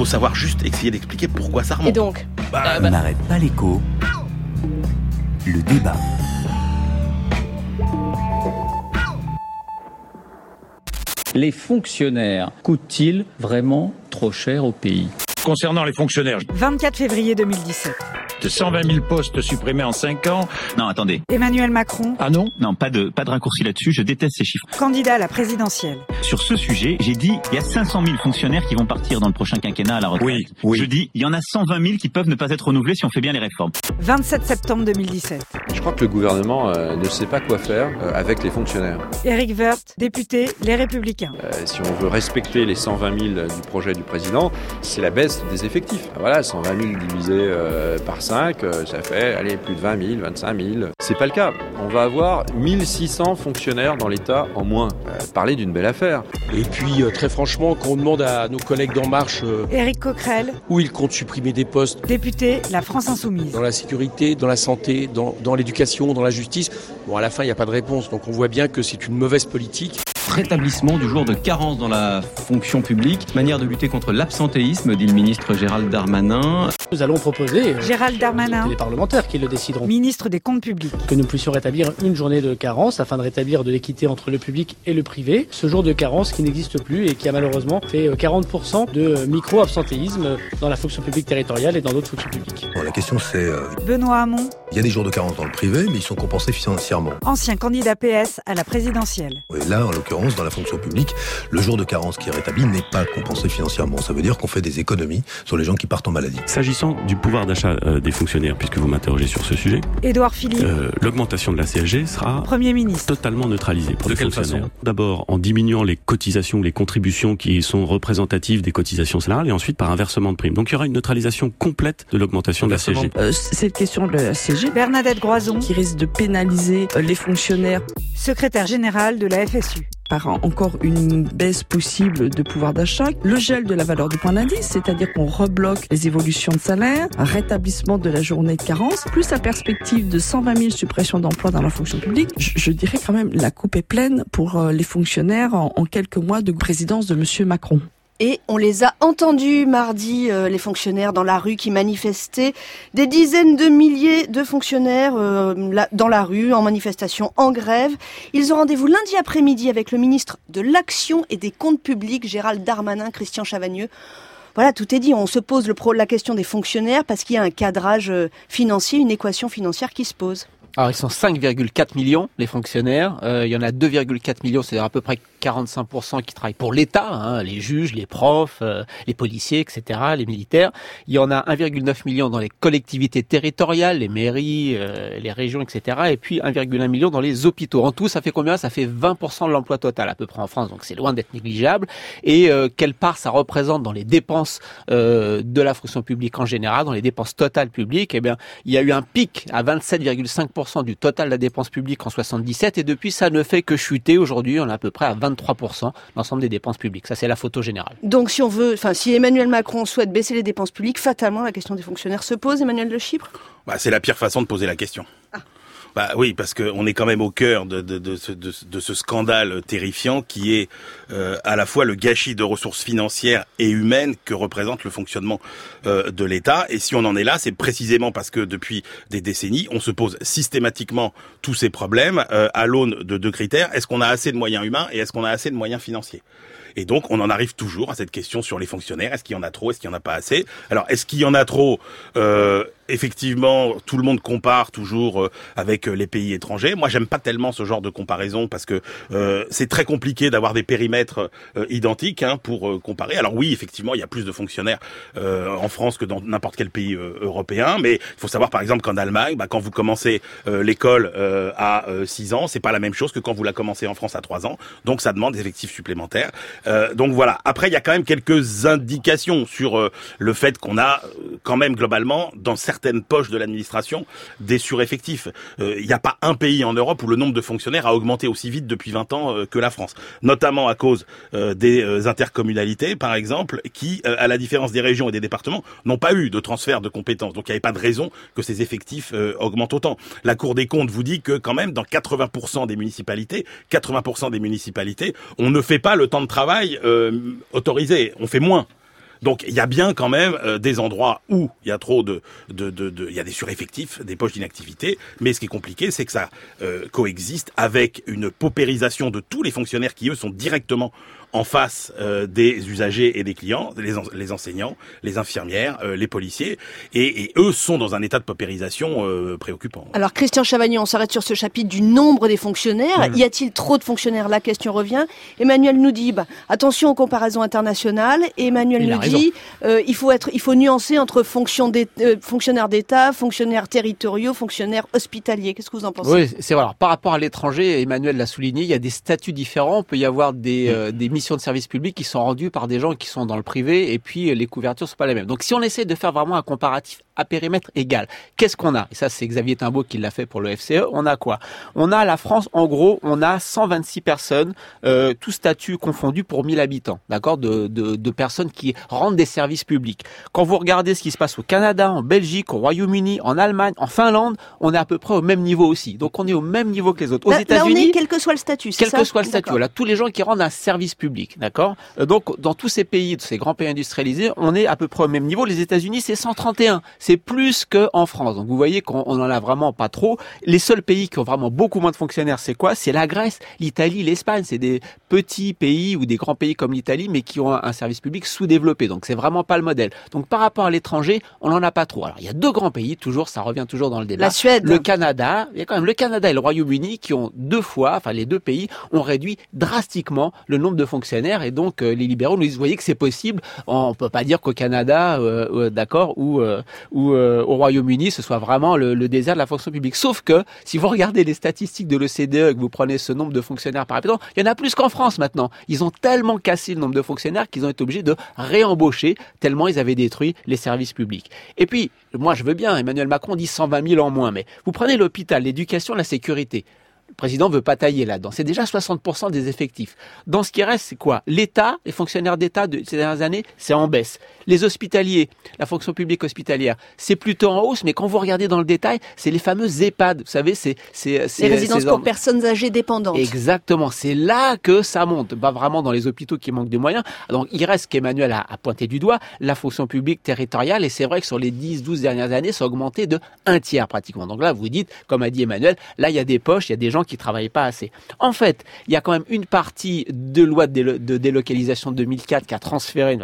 faut savoir juste essayer d'expliquer pourquoi ça remonte. Et donc Bah, On n'arrête pas l'écho. Le débat. Les fonctionnaires coûtent-ils vraiment trop cher au pays? Concernant les fonctionnaires, 24 février 2017. De 120 000 postes supprimés en 5 ans. Non, attendez. Emmanuel Macron, Ah non? Non, pas de, pas de raccourci là-dessus. Je déteste ces chiffres. candidat à la présidentielle. Sur ce sujet, j'ai dit, il y a 500 000 fonctionnaires qui vont partir dans le prochain quinquennat à la retraite. Oui, oui. Je dis, il y en a 120 000 qui peuvent ne pas être renouvelés si on fait bien les réformes. 27 septembre 2017. Je crois que le gouvernement euh, ne sait pas quoi faire euh, avec les fonctionnaires. Éric Woerth, député Les Républicains. Euh, si on veut respecter les 120 000 du projet du président, c'est la baisse des effectifs. Voilà, 120 000 divisé euh, par 5, euh, ça fait allez, plus de 20 000, 25 000. C'est pas le cas. On va avoir 1600 fonctionnaires dans l'État en moins. Euh, parler d'une belle affaire. Et puis, euh, très franchement, quand on demande à nos collègues d'En Marche euh, Éric Coquerel, où ils comptent supprimer des postes député La France Insoumise. dans la sécurité, dans la santé, dans, dans l'éducation, dans la justice, bon, à la fin, il n'y a pas de réponse. Donc on voit bien que c'est une mauvaise politique. Rétablissement du jour de carence dans la fonction publique, manière de lutter contre l'absentéisme, dit le ministre Gérald Darmanin. Nous allons proposer, euh, Gérald Darmanin, les parlementaires qui le décideront, ministre des Comptes publics. que nous puissions rétablir une journée de carence afin de rétablir de l'équité entre le public et le privé. Ce jour de carence qui n'existe plus et qui a malheureusement fait euh, 40% de euh, micro-absentéisme dans la fonction publique territoriale et dans d'autres fonctions publiques. Bon, la question c'est, euh, Benoît Hamon, il y a des jours de carence dans le privé, mais ils sont compensés financièrement. ancien candidat PS à la présidentielle. Et là, en l'occurrence, dans la fonction publique, le jour de carence qui est rétabli n'est pas compensé financièrement. Ça veut dire qu'on fait des économies sur les gens qui partent en maladie. S'agissant du pouvoir d'achat euh, des fonctionnaires, puisque vous m'interrogez sur ce sujet, Édouard Philippe, euh, l'augmentation de la CSG sera Premier ministre. totalement neutralisée pour De les quelle fonctionnaires. D'abord en diminuant les cotisations, les contributions qui sont représentatives des cotisations salariales, et ensuite par un versement de primes. Donc il y aura une neutralisation complète de l'augmentation de la CSG. cette question de la CG Bernadette Groison, qui risque de pénaliser euh, les fonctionnaires secrétaire général de la FSU. Par encore une baisse possible de pouvoir d'achat, le gel de la valeur du point d'indice, c'est-à-dire qu'on rebloque les évolutions de salaire, un rétablissement de la journée de carence, plus la perspective de 120 000 suppressions d'emplois dans la fonction publique, je, dirais quand même la coupe est pleine pour euh, les fonctionnaires en, en quelques mois de présidence de Monsieur Macron. Et on les a entendus mardi, euh, les fonctionnaires dans la rue qui manifestaient. Des dizaines de milliers de fonctionnaires euh, dans la rue, en manifestation, en grève. Ils ont rendez-vous lundi après-midi avec le ministre de l'Action et des Comptes Publics, Gérald Darmanin, Christian Chavagneux. Voilà, tout est dit. On se pose la question des fonctionnaires parce qu'il y a un cadrage euh, financier, une équation financière qui se pose. Alors ils sont 5,4 millions les fonctionnaires. Il y en a 2,4 millions, c'est-à-dire à peu près 45% qui travaillent pour l'État, hein, les juges, les profs, euh, les policiers, etc., les militaires. Il y en a 1,9 million dans les collectivités territoriales, les mairies, euh, les régions, etc. Et puis 1,1 million dans les hôpitaux. En tout, ça fait combien? Ça fait 20% de l'emploi total à peu près en France, donc c'est loin d'être négligeable. Et euh, quelle part ça représente dans les dépenses euh, de la fonction publique en général, dans les dépenses totales publiques? Eh bien, il y a eu un pic à 27,5% du total de la dépense publique en 77 et depuis ça ne fait que chuter. Aujourd'hui, on est à peu près à 23% l'ensemble des dépenses publiques. Ça, c'est la photo générale. Donc si on veut, enfin si Emmanuel Macron souhaite baisser les dépenses publiques, fatalement la question des fonctionnaires se pose. Emmanuel de Chypre? Bah, c'est la pire façon de poser la question. Bah oui, parce qu'on est quand même au cœur de, ce, scandale terrifiant qui est euh, à la fois le gâchis de ressources financières et humaines que représente le fonctionnement euh, de l'État. Et si on en est là, c'est précisément parce que depuis des décennies, on se pose systématiquement tous ces problèmes euh, à l'aune de deux critères. Est-ce qu'on a assez de moyens humains et est-ce qu'on a assez de moyens financiers? Et donc, on en arrive toujours à cette question sur les fonctionnaires. Est-ce qu'il y en a trop? Est-ce qu'il y en a pas assez? Alors, est-ce qu'il y en a trop? Effectivement, tout le monde compare toujours euh, avec euh, les pays étrangers. Moi, j'aime pas tellement ce genre de comparaison parce que euh, c'est très compliqué d'avoir des périmètres euh, identiques hein, pour comparer. Alors oui, effectivement, il y a plus de fonctionnaires en France que dans n'importe quel pays européen, mais il faut savoir par exemple qu'en Allemagne, bah, quand vous commencez l'école à euh, 6 ans, c'est pas la même chose que quand vous la commencez en France à 3 ans. Donc ça demande des effectifs supplémentaires. Donc voilà. Après, il y a quand même quelques indications sur le fait qu'on a quand même globalement dans certaines poches de l'administration des sureffectifs. Euh, Il n'y a pas un pays en Europe où le nombre de fonctionnaires a augmenté aussi vite depuis 20 ans euh, que la France, notamment à cause euh, des euh, intercommunalités, par exemple, qui, euh, à la différence des régions et des départements, n'ont pas eu de transfert de compétences. Donc il n'y avait pas de raison que ces effectifs euh, augmentent autant. La Cour des comptes vous dit que quand même dans 80% des municipalités, 80% des municipalités, on ne fait pas le temps de travail euh, autorisé, on fait moins. Donc il y a bien quand même euh, des endroits où il y a trop de, il y a des sureffectifs, des poches d'inactivité. Mais ce qui est compliqué, c'est que ça euh, coexiste avec une paupérisation de tous les fonctionnaires qui eux sont directement en face euh, des usagers et des clients, les, en- les enseignants, les infirmières, euh, les policiers, et, et eux sont dans un état de paupérisation euh, préoccupant. Alors Christian Chavagnon, on s'arrête sur ce chapitre du nombre des fonctionnaires. Y a-t-il trop de fonctionnaires? La question revient. Emmanuel nous dit bah, attention aux comparaisons internationales. Et Emmanuel Il nous dit euh, il faut être, il faut nuancer entre fonction euh, fonctionnaires d'État, fonctionnaires territoriaux, fonctionnaires hospitaliers. Qu'est-ce que vous en pensez? Oui, c'est vrai. Alors, par rapport à l'étranger, Emmanuel l'a souligné, il y a des statuts différents. On peut y avoir des, euh, des de service public qui sont rendues par des gens qui sont dans le privé et puis euh, les couvertures sont pas les mêmes. Donc, si on essaie de faire vraiment un comparatif à périmètre égal, qu'est-ce qu'on a? Et ça, c'est Xavier Timbaud qui l'a fait pour le FCE. On a quoi? On a la France, en gros, on a 126 personnes, euh, tout statut confondu pour 1000 habitants, d'accord? De, de, de personnes qui rendent des services publics. Quand vous regardez ce qui se passe au Canada, en Belgique, au Royaume-Uni, en Allemagne, en Finlande, on est à peu près au même niveau aussi. Donc on est au même niveau que les autres. Aux États-Unis, quel que soit le statut. c'est quel ça? que soit le statut, voilà, tous les gens qui rendent un service public, d'accord? Euh, Donc dans tous ces pays, ces grands pays industrialisés, on est à peu près au même niveau. Les États-Unis, c'est 131, c'est plus que en France. Donc vous voyez qu'on on en a vraiment pas trop. Les seuls pays qui ont vraiment beaucoup moins de fonctionnaires, c'est quoi? C'est la Grèce, l'Italie, l'Espagne. C'est des petits pays ou des grands pays comme l'Italie, mais qui ont un, service public sous-développé. Donc c'est vraiment pas le modèle. Donc par rapport à l'étranger, on en a pas trop. Alors il y a deux grands pays, toujours, ça revient toujours dans le débat. La Suède. Le Canada, il y a quand même le Canada et le Royaume-Uni qui ont deux fois, enfin les deux pays ont réduit drastiquement le nombre de fonctionnaires et donc euh, les libéraux nous disent vous voyez que c'est possible. On peut pas dire qu'au Canada, euh, euh, d'accord, ou euh, euh, au Royaume-Uni, ce soit vraiment le, désert de la fonction publique. Sauf que si vous regardez les statistiques de l'OCDE que vous prenez ce nombre de fonctionnaires par habitant, il y en a plus qu'en France maintenant. Ils ont tellement cassé le nombre de fonctionnaires qu'ils ont été obligés de réembaucher tellement ils avaient détruit les services publics. Et puis, moi je veux bien, Emmanuel Macron dit 120 000 en moins, mais vous prenez l'hôpital, l'éducation, la sécurité. Le président veut pas tailler là-dedans. C'est déjà 60% des effectifs. Dans ce qui reste, c'est quoi? L'État, les fonctionnaires d'État de ces dernières années, c'est en baisse. Les hospitaliers, la fonction publique hospitalière, c'est plutôt en hausse, mais quand vous regardez dans le détail, c'est les fameux EHPAD. Vous savez, c'est c'est c'est Les résidences ces pour en- personnes âgées dépendantes. Exactement, c'est là que ça monte, pas vraiment dans les hôpitaux qui manquent de moyens. Donc il reste qu'Emmanuel a, a pointé du doigt la fonction publique territoriale et c'est vrai que sur les 10-12 dernières années, ça a augmenté de un tiers pratiquement. Donc là, vous dites, comme a dit Emmanuel, là il y a des poches, il y a des gens qui travaillent pas assez. En fait, il y a quand même une partie de loi de, délo- de délocalisation de 2004 qui a transféré.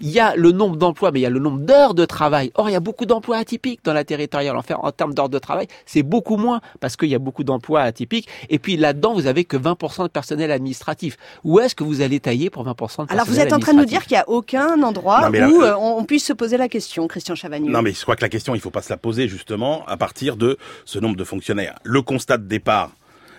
Il y a le nombre d'emplois, mais il y a le nombre d'heures de travail. Or, il y a beaucoup d'emplois atypiques dans la territoriale. En, fait, en termes d'heures de travail, c'est beaucoup moins parce qu'il y a beaucoup d'emplois atypiques. Et puis là-dedans, vous avez que 20% de personnel administratif. Où est-ce que vous allez tailler pour 20% de personnel Alors vous êtes en train de nous dire qu'il n'y a aucun endroit Non, mais là, où euh, euh, on puisse se poser la question, Christian Chavagnon. Non, mais je crois que la question, il faut pas se la poser justement à partir de ce nombre de fonctionnaires. Le constat de départ,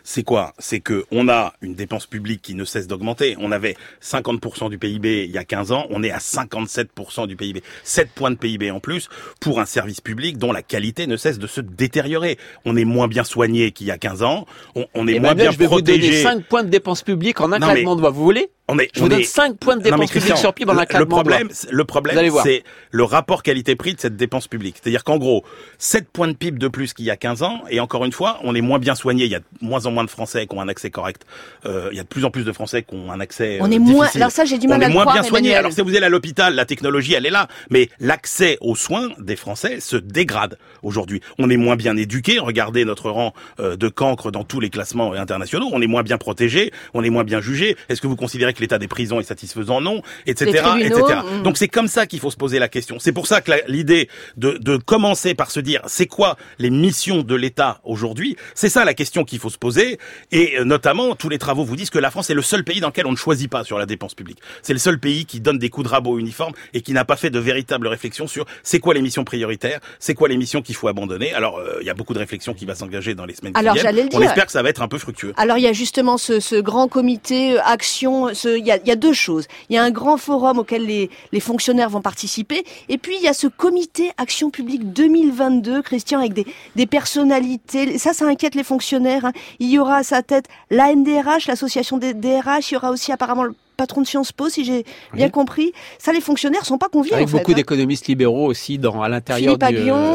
c'est quoi? C'est que on a une dépense publique qui ne cesse d'augmenter. On avait 50% du PIB il y a 15 ans, on est à 57% du PIB. 7 points de PIB en plus pour un service public dont la qualité ne cesse de se détériorer. On est moins bien soigné qu'il y a 15 ans, on, on est moins Emmanuel, bien je vais vous donner protégé. 5 points de dépenses publiques en un Non, claquement mais- de doigts. Vous voulez? On est, Je vous on donne est- 5 points de publiques Christian, sur PIB en un le- problème, le problème, c'est le rapport qualité-prix de cette dépense publique. C'est-à-dire qu'en gros, 7 points de PIB de plus qu'il y a 15 ans, et encore une fois, on est moins bien soigné. Il y a de moins en moins de Français qui ont un accès correct. Euh, il y a de plus en plus de Français qui ont un accès. On euh, est moins- difficile. alors ça, j'ai du mal on à est moins croire, bien soigné. Alors si vous allez à l'hôpital, la technologie, elle est là, mais l'accès aux soins des Français se dégrade aujourd'hui. On est moins bien éduqué. Regardez notre rang euh, de cancre dans tous les classements internationaux. On est moins bien protégé. On est moins bien jugé. Est-ce que vous considérez que l'état des prisons est satisfaisant Non, etc., etc. mm. Donc c'est comme ça qu'il faut se poser la question. C'est pour ça que l'idée de, de commencer par se dire c'est quoi les missions de l'État aujourd'hui, c'est ça la question qu'il faut se poser. Et euh, notamment, tous les travaux vous disent que la France est le seul pays dans lequel on ne choisit pas sur la dépense publique. C'est le seul pays qui donne des coups de rabot uniformes et qui n'a pas fait de véritable réflexion sur c'est quoi les missions prioritaires, c'est quoi les missions qu'il faut abandonner. Alors euh, il y a beaucoup de réflexions qui va s'engager dans les semaines Alors, qui viennent. j'allais le On dire. espère que ça va être un peu fructueux. Alors il y a justement ce, ce grand comité euh, action. Il, y a, deux choses. Il y a un grand forum auquel les, fonctionnaires vont participer, et puis il y a ce comité action publique 2022, Christian, avec des, personnalités. Ça, ça inquiète les fonctionnaires. hein. Il y aura à sa tête la NDRH, l'association des DRH. Il y aura aussi apparemment patron de Sciences Po, si j'ai bien compris. Ça, les fonctionnaires sont pas conviés. Avec en fait, beaucoup hein. d'économistes libéraux aussi dans à l'intérieur du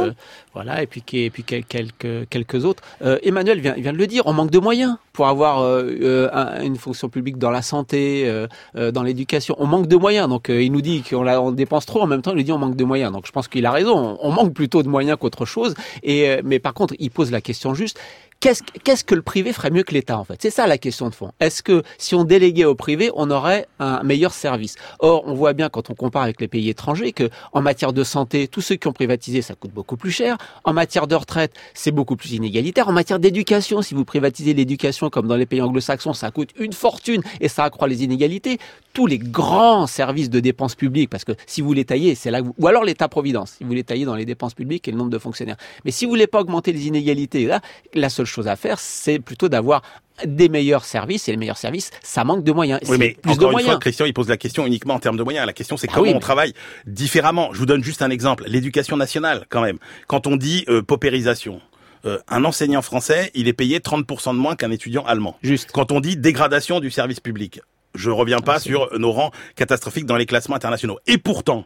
euh, voilà et puis et puis quel- quelques quelques autres. Euh, Emmanuel vient, vient de le dire, on manque de moyens pour avoir euh, euh, un- une fonction publique dans la santé, dans l'éducation. On manque de moyens. Donc il nous dit qu'on on dépense trop, en même temps il nous dit on manque de moyens. Donc je pense qu'il a raison. On, on manque plutôt de moyens qu'autre chose. Et mais par contre il pose la question juste. Qu'est-ce, qu'est-ce que le privé ferait mieux que l'État en fait? C'est ça la question de fond. Est-ce que si on déléguait au privé, on aurait un meilleur service? Or, on voit bien quand on compare avec les pays étrangers que en matière de santé, tous ceux qui ont privatisé, ça coûte beaucoup plus cher. En matière de retraite, c'est beaucoup plus inégalitaire. En matière d'éducation, si vous privatisez l'éducation comme dans les pays anglo-saxons, ça coûte une fortune et ça accroît les inégalités. Tous les grands services de dépenses publiques, parce que si vous les taillez, c'est là que vous... ou alors l'État-providence, si vous les taillez dans les dépenses publiques et le nombre de fonctionnaires. Mais si vous voulez pas augmenter les inégalités, là, la seule chose à faire, c'est plutôt d'avoir des meilleurs services et les meilleurs services, ça manque de moyens. Oui, mais plus de encore une moyens. fois, Christian, il pose la question uniquement en termes de moyens. La question, c'est Ah comment oui, on travaille différemment. Je vous donne juste un exemple. L'éducation nationale, quand même. Quand on dit euh, paupérisation, euh, un enseignant français, il est payé 30% de moins qu'un étudiant allemand. Juste. Quand on dit dégradation du service public, je reviens pas sur nos rangs catastrophiques dans les classements internationaux. Et pourtant,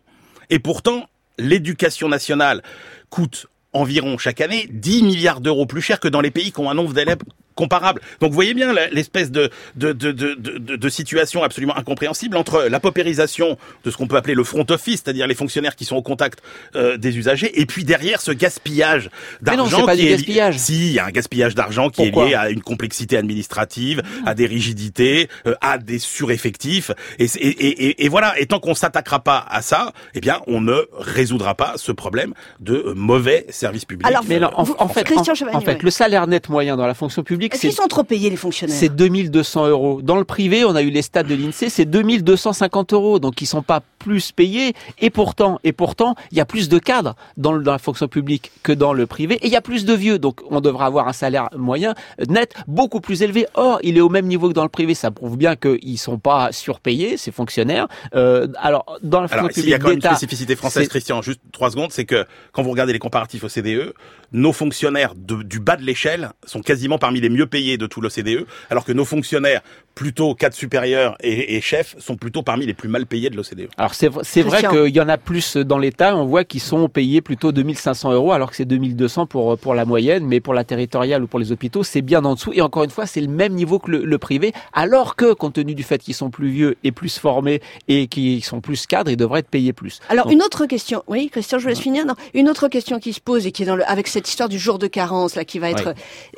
et pourtant, l'éducation nationale coûte environ chaque année 10 milliards d'euros plus cher que dans les pays qui ont un nombre d'élèves comparable. Donc vous voyez bien l'espèce de, de, de, de, de, de situation absolument incompréhensible entre la paupérisation de ce qu'on peut appeler le front office, c'est-à-dire les fonctionnaires qui sont au contact euh, des usagers, et puis derrière ce gaspillage Mais non, d'argent. c'est pas qui du est gaspillage. Si, il y a un gaspillage d'argent qui Pourquoi est lié à une complexité administrative, à des rigidités, euh, à des sureffectifs, et, et, et, et- et voilà. Et tant qu'on s'attaquera pas à ça, eh bien, on ne résoudra pas ce problème de euh, mauvais services publics. Alors, Mais non, en, fait, Christian en- fait, le salaire net moyen dans la fonction publique, Est-ce c'est qu'ils sont trop payés, les fonctionnaires c'est 2200 euros. Dans le privé, on a eu les stats de l'INSEE, c'est 2250 euros. Donc, ils sont pas plus payés. Et pourtant, et pourtant, il y a plus de cadres dans, la fonction publique que dans le privé. Et il y a plus de vieux. Donc, on devra avoir un salaire moyen net beaucoup plus élevé. Or, il est au même niveau que dans le privé. Ça prouve bien qu'ils sont pas surpayés, ces fonctionnaires. Euh, alors, dans la fonction Alors, publique y a quand même une spécificité française, Christian, juste trois secondes, c'est que quand vous regardez les comparatifs au CDE, nos fonctionnaires de- du bas de l'échelle sont quasiment parmi les mieux payés de tout l'OCDE, alors que nos fonctionnaires plutôt cadres supérieurs et, et chefs sont plutôt parmi les plus mal payés de l'OCDE. Alors c'est vrai qu'il y en a plus dans l'État, on voit qu'ils sont payés plutôt 2500 euros alors que c'est 2200 pour pour la moyenne, mais pour la territoriale ou pour les hôpitaux c'est bien en dessous et encore une fois c'est le même niveau que le, le privé, alors que compte tenu du fait qu'ils sont plus vieux et plus formés et qu'ils sont plus cadres, ils devraient être payés plus. Alors Donc, une autre question, oui, Christian, je vous laisse finir. Non, une autre question qui se pose et qui est dans le, avec cette histoire du jour de carence là, qui va être. Ouais.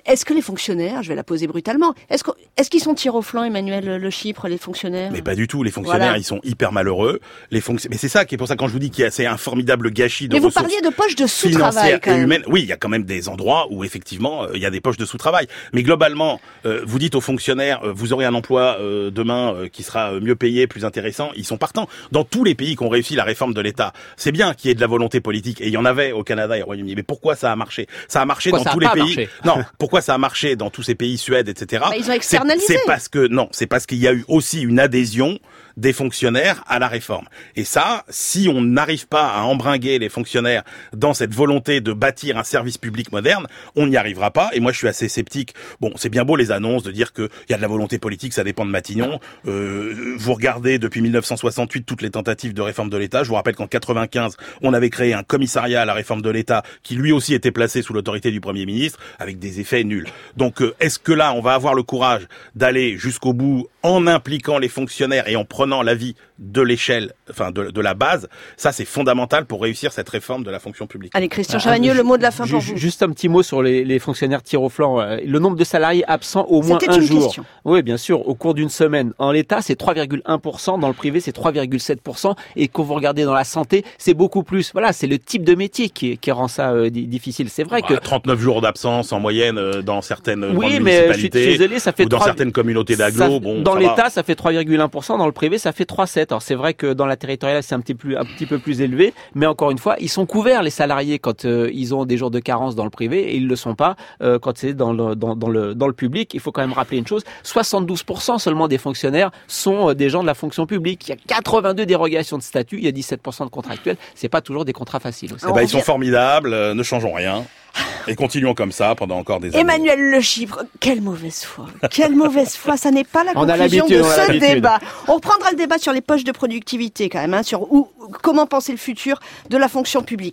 Est-ce que les fonctionnaires, je vais la poser brutalement, est-ce qu'on- est-ce qu'ils sont tir au flanc, Emmanuel Le Chypre, les fonctionnaires? Mais pas du tout. Les fonctionnaires, Voilà. ils sont hyper malheureux. Les fonction... Mais c'est ça qui est pour ça quand je vous dis qu'il y a c'est un formidable gâchis de Mais vous parliez de poches de sous-travail et humaines. Oui, il y a quand même des endroits où effectivement euh, il y a des poches de sous-travail. Mais globalement, euh, vous dites aux fonctionnaires, euh, vous aurez un emploi euh, demain euh, qui sera mieux payé, plus intéressant. Ils sont partants. Dans tous les pays qui ont réussi la réforme de l'État, c'est bien qu'il y ait de la volonté politique et il y en avait au Canada et au Royaume-Uni. Mais pourquoi ça a marché? Ça a marché Pourquoi dans tous les pays. marché? Non, pourquoi ça a marché dans tous ces pays, Suède, etc. Bah, ils ont C'est- externalisé. C'est parce que non, c'est parce qu'il y a eu aussi une adhésion des fonctionnaires à la réforme. Et ça, si on n'arrive pas à embringuer les fonctionnaires dans cette volonté de bâtir un service public moderne, on n'y arrivera pas. Et moi, je suis assez sceptique. Bon, c'est bien beau les annonces de dire qu'il y a de la volonté politique, ça dépend de Matignon. Euh, vous regardez depuis 1968 toutes les tentatives de réforme de l'État. Je vous rappelle qu'en 95, on avait créé un commissariat à la réforme de l'État qui lui aussi était placé sous l'autorité du Premier ministre avec des effets nuls. Donc, est-ce que là, on va avoir le courage d'aller jusqu'au bout en impliquant les fonctionnaires et en prenant l'avis de l'échelle, enfin de, de la base? Ça, c'est fondamental pour réussir cette réforme de la fonction publique. Allez, Christian Ah, Chavagneux, ju- le mot de la fin pour vous. Juste un petit mot sur les, les fonctionnaires tir au flanc. Euh, Le nombre de salariés absents au moins C'était un une jour. question. Oui, bien sûr, au cours d'une semaine. En l'État, c'est 3,1%. Dans le privé, c'est 3,7%. Et quand vous regardez dans la santé, c'est beaucoup plus. Voilà, c'est le type de métier qui, qui rend ça euh, di- difficile. C'est vrai que... Bah, 39 jours d'absence en moyenne euh, dans certaines Oui, mais je suis- je suis désolé, ça fait ou dans 3 certaines communautés Ça- d'agglo. Bon, dans l'État, ça fait 3,1%. Dans le privé, ça fait 3,7%. Alors c'est vrai que dans la territoriale, c'est un petit, plus, un petit peu plus élevé. Mais encore une fois, ils sont couverts, les salariés, quand euh, ils ont des jours de carence dans le privé. Et ils le sont pas euh, quand c'est dans le, dans, dans, le, dans le public. Il faut quand même rappeler une chose. 72% seulement des fonctionnaires sont euh, des gens de la fonction publique. Il y a 82 dérogations de statut. Il y a 17% de contractuels. C'est pas toujours des contrats faciles. aussi. Eh ben, ils sont formidables, euh, ne changeons rien. Et continuons comme ça pendant encore des années. Emmanuel Le Chypre, quelle mauvaise foi. Quelle mauvaise foi. Ça n'est pas la conclusion de ce débat. On reprendra le débat sur les poches de productivité quand même, hein, sur où, comment penser le futur de la fonction publique.